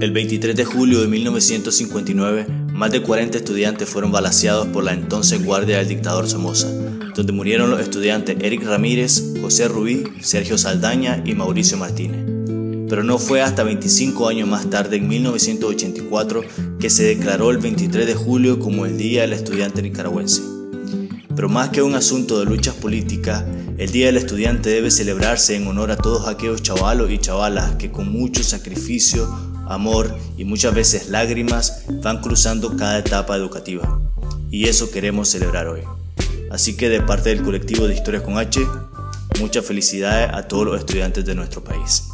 El 23 de julio de 1959, más de 40 estudiantes fueron balaceados por la entonces guardia del dictador Somoza, donde murieron los estudiantes Eric Ramírez, José Rubí, Sergio Saldaña y Mauricio Martínez. Pero no fue hasta 25 años más tarde, en 1984, que se declaró el 23 de julio como el Día del Estudiante Nicaragüense. Pero más que un asunto de luchas políticas, el Día del Estudiante debe celebrarse en honor a todos aquellos chavalos y chavalas que con mucho sacrificio, amor y muchas veces lágrimas van cruzando cada etapa educativa. Y eso queremos celebrar hoy. Así que de parte del colectivo de Historias con H, muchas felicidades a todos los estudiantes de nuestro país.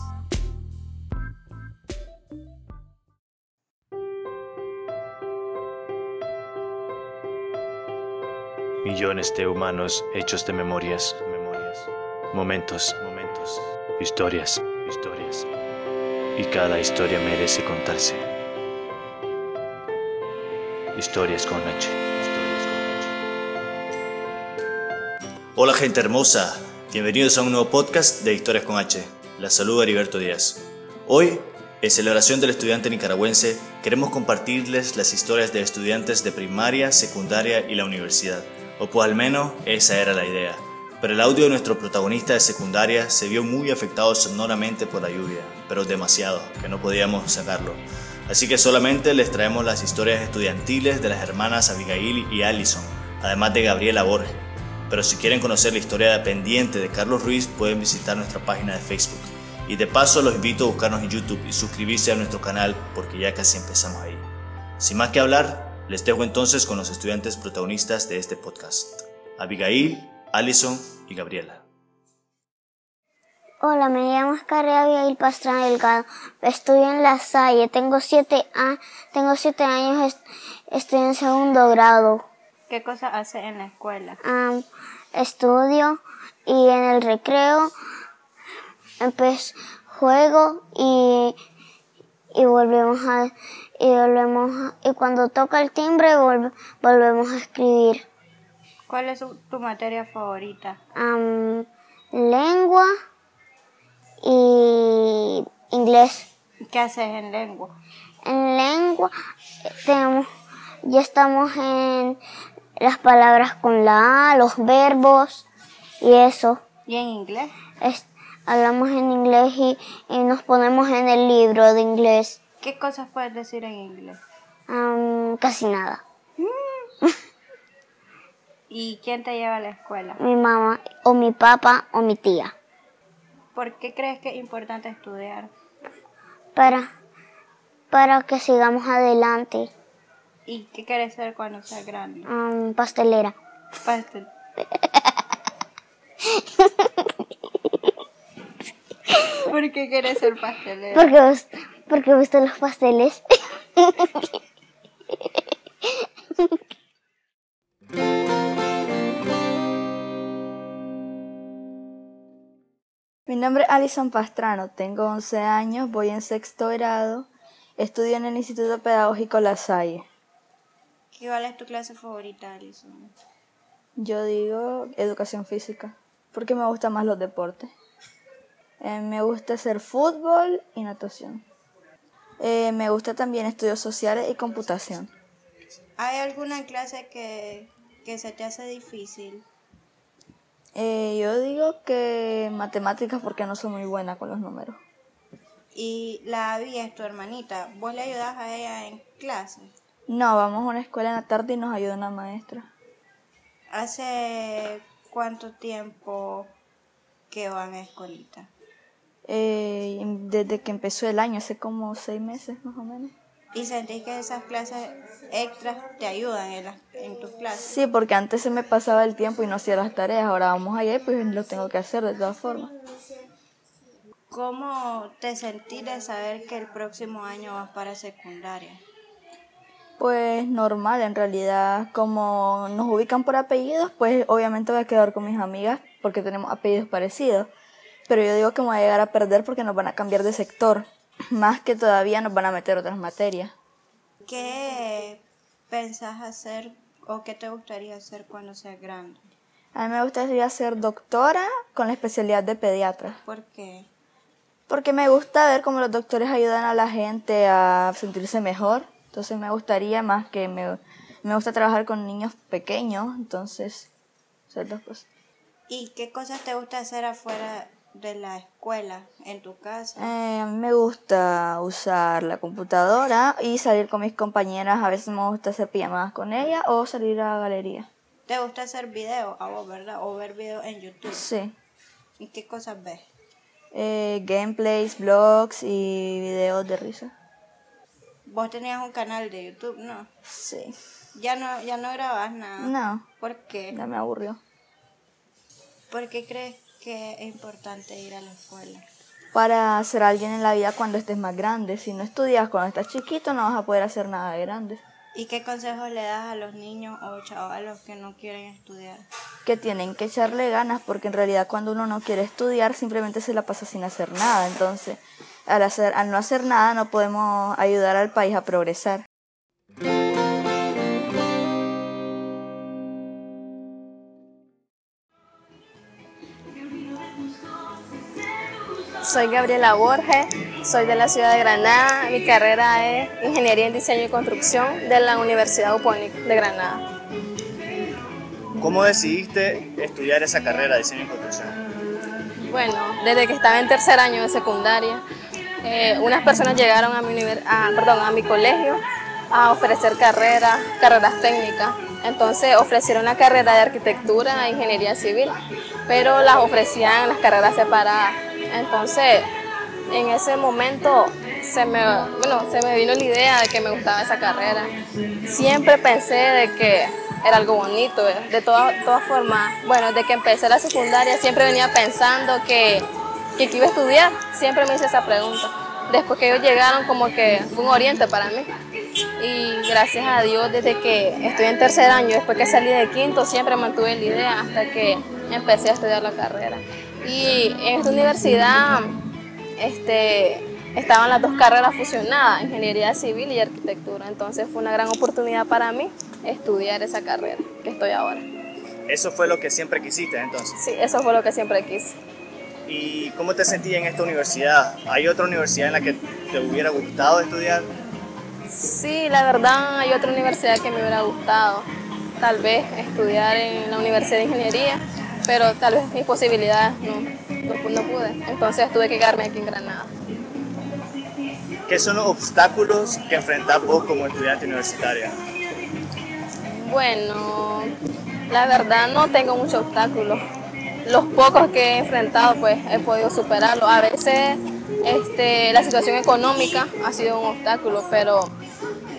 Millones de humanos hechos de memorias, memorias, momentos, momentos, historias, historias. Y cada historia merece contarse. Historias con H. Hola gente hermosa, bienvenidos a un nuevo podcast de Historias con H. La saluda Heriberto Díaz. Hoy, en celebración del estudiante nicaragüense, queremos compartirles las historias de estudiantes de primaria, secundaria y la universidad o pues al menos esa era la idea. Pero el audio de nuestro protagonista de secundaria se vio muy afectado sonoramente por la lluvia, pero demasiado, que no podíamos sacarlo. Así que solamente les traemos las historias estudiantiles de las hermanas Abigail y Allison, además de Gabriela Borges. Pero si quieren conocer la historia pendiente de Carlos Ruiz, pueden visitar nuestra página de Facebook. Y de paso los invito a buscarnos en YouTube y suscribirse a nuestro canal porque ya casi empezamos ahí. Sin más que hablar, les dejo entonces con los estudiantes protagonistas de este podcast, Abigail, Allison y Gabriela. Hola, me llamo Scarry Abigail Pastrana Delgado. Estudio en La Salle. Tengo siete, tengo siete años. estoy en segundo grado. ¿Qué cosa hace en la escuela? estudio y en el recreo empecé, juego y, y volvemos a y volvemos y cuando toca el timbre volvemos a escribir. ¿Cuál es tu materia favorita? lengua y inglés. ¿Qué haces en lengua? En lengua tenemos, ya estamos en las palabras con la A, los verbos y eso. ¿Y en inglés? hablamos en inglés y nos ponemos en el libro de inglés. ¿Qué cosas puedes decir en inglés? casi nada. ¿Y quién te lleva a la escuela? Mi mamá, o mi papá, o mi tía. ¿Por qué crees que es importante estudiar? Para, para que sigamos adelante. ¿Y qué quieres ser cuando seas grande? pastelera. Pastel. ¿Por qué quieres ser pastelera? Porque porque visto los pasteles. nombre es Alison Pastrano, tengo 11 años, voy en sexto grado, estudio en el Instituto Pedagógico La Salle. ¿Cuál es tu clase favorita, Alison? Yo digo educación física, porque me gustan más los deportes. Eh, me gusta hacer fútbol y natación. Eh, me gusta también estudios sociales y computación. ¿Hay alguna clase que, se te hace difícil? Eh, yo digo que matemáticas porque no soy muy buena con los números. ¿Y la Abby es tu hermanita? ¿Vos le ayudas a ella en clase? No, vamos a una escuela en la tarde y nos ayuda una maestra. ¿Hace cuánto tiempo que van a escuelita? eh, desde que empezó el año, hace como seis meses más o menos. ¿Y sentís que esas clases extras te ayudan en, en tus clases? Sí, porque antes se me pasaba el tiempo y no hacía las tareas, ahora vamos allá y pues lo tengo que hacer de todas formas. ¿Cómo te sentís de saber que el próximo año vas para secundaria? Pues normal, en realidad, como nos ubican por apellidos, pues obviamente voy a quedar con mis amigas porque tenemos apellidos parecidos pero yo digo que me voy a llegar a perder porque nos van a cambiar de sector, más que todavía nos van a meter otras materias. ¿Qué pensás hacer o qué te gustaría hacer cuando seas grande? A mí me gustaría ser doctora con la especialidad de pediatra. ¿Por qué? Porque me gusta ver cómo los doctores ayudan a la gente a sentirse mejor. Entonces me gustaría más que me, me gusta trabajar con niños pequeños. Entonces, son dos cosas. ¿Y qué cosas te gusta hacer afuera de la escuela, en tu casa? Eh, me gusta usar la computadora y salir con mis compañeras. A veces me gusta hacer pijamadas con ellas o salir a la galería. ¿Te gusta hacer videos a vos, verdad? O ver videos en YouTube. Sí. ¿Y qué cosas ves? Eh, gameplays, vlogs y videos de risa. Vos tenías un canal de YouTube, ¿no? Sí. Ya no, ya no grabas nada. No, ¿Por qué? ya me aburrió. ¿Por qué crees que es importante ir a la escuela? Para ser alguien en la vida cuando estés más grande. Si no estudias cuando estás chiquito no vas a poder hacer nada de grande. ¿Y qué consejos le das a los niños o chavalos que no quieren estudiar? Que tienen que echarle ganas porque en realidad cuando uno no quiere estudiar simplemente se la pasa sin hacer nada. Entonces, al, hacer, al no hacer nada no podemos ayudar al país a progresar. Soy Gabriela Borges, soy de la ciudad de Granada. Mi carrera es Ingeniería en Diseño y Construcción de la Universidad UPONIC de Granada. ¿Cómo decidiste estudiar esa carrera de diseño y construcción? Bueno, desde que estaba en tercer año de secundaria, eh, unas personas llegaron a mi, a- perdón, a mi colegio a ofrecer carreras, carreras técnicas. Entonces ofrecieron la carrera de arquitectura e ingeniería civil, pero las ofrecían las carreras separadas. Entonces, en ese momento se me, bueno, se me vino la idea de que me gustaba esa carrera. Siempre pensé de que era algo bonito, eh. de todas todas formas. Bueno, desde que empecé la secundaria siempre venía pensando que, que iba a estudiar, siempre me hice esa pregunta. Después que ellos llegaron como que fue un oriente para mí. Y gracias a Dios, desde que estoy en tercer año, después que salí de quinto, siempre mantuve la idea hasta que empecé a estudiar la carrera. Y en esta universidad este, estaban las dos carreras fusionadas, ingeniería civil y arquitectura. Entonces fue una gran oportunidad para mí estudiar esa carrera que estoy ahora. Eso fue lo que siempre quisiste entonces. Sí, eso fue lo que siempre quise. ¿Y cómo te sentías en esta universidad? ¿Hay otra universidad en la que te hubiera gustado estudiar? Sí, la verdad hay otra universidad que me hubiera gustado. Tal vez estudiar en la Universidad de Ingeniería, pero tal vez mis posibilidades no, no, no pude. Entonces tuve que quedarme aquí en Granada. ¿Qué son los obstáculos que enfrentás vos como estudiante universitaria? Bueno, la verdad no tengo muchos obstáculos. Los pocos que he enfrentado pues he podido superarlos. A veces este, la situación económica ha sido un obstáculo, pero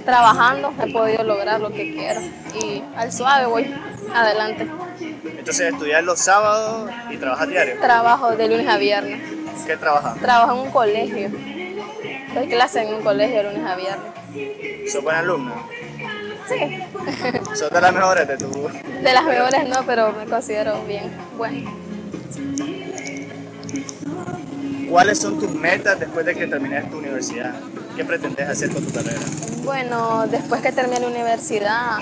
trabajando he podido lograr lo que quiero. Y al suave voy adelante. Entonces, estudiar los sábados y trabajar diario. Trabajo de lunes a viernes. ¿Qué trabajas? Trabajo en un colegio. Doy clase en un colegio de lunes a viernes. ¿Sos buena alumna? Sí. ¿Sos de las mejores de tu...? De las mejores no, pero me considero bien. Bueno. ¿Cuáles son tus metas después de que termines tu universidad? ¿Qué pretendes hacer con tu carrera? Bueno, después que termine la universidad,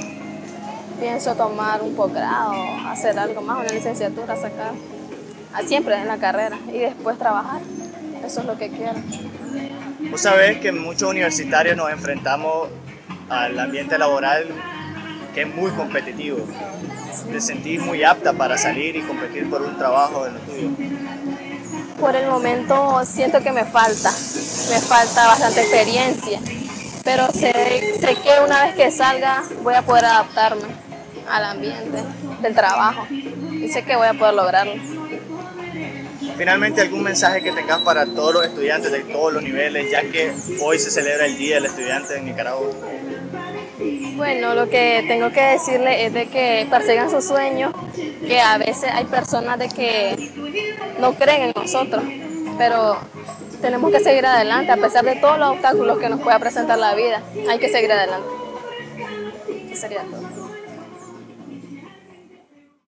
pienso tomar un posgrado, hacer algo más, una licenciatura, sacar, a- siempre en la carrera, y después trabajar. Eso es lo que quiero. Vos sabés que muchos universitarios nos enfrentamos al ambiente laboral que es muy competitivo. Te sentís muy apta para salir y competir por un trabajo en lo tuyo. Por el momento siento que me falta, me falta bastante experiencia, pero sé, sé que una vez que salga voy a poder adaptarme al ambiente del trabajo y sé que voy a poder lograrlo. Finalmente, algún mensaje que tengas para todos los estudiantes de todos los niveles, ya que hoy se celebra el Día del Estudiante en Nicaragua. Bueno, lo que tengo que decirle es de que persigan sus sueños, que a veces hay personas de que no creen en nosotros, pero tenemos que seguir adelante a pesar de todos los obstáculos que nos pueda presentar la vida. Hay que seguir adelante. Eso sería todo.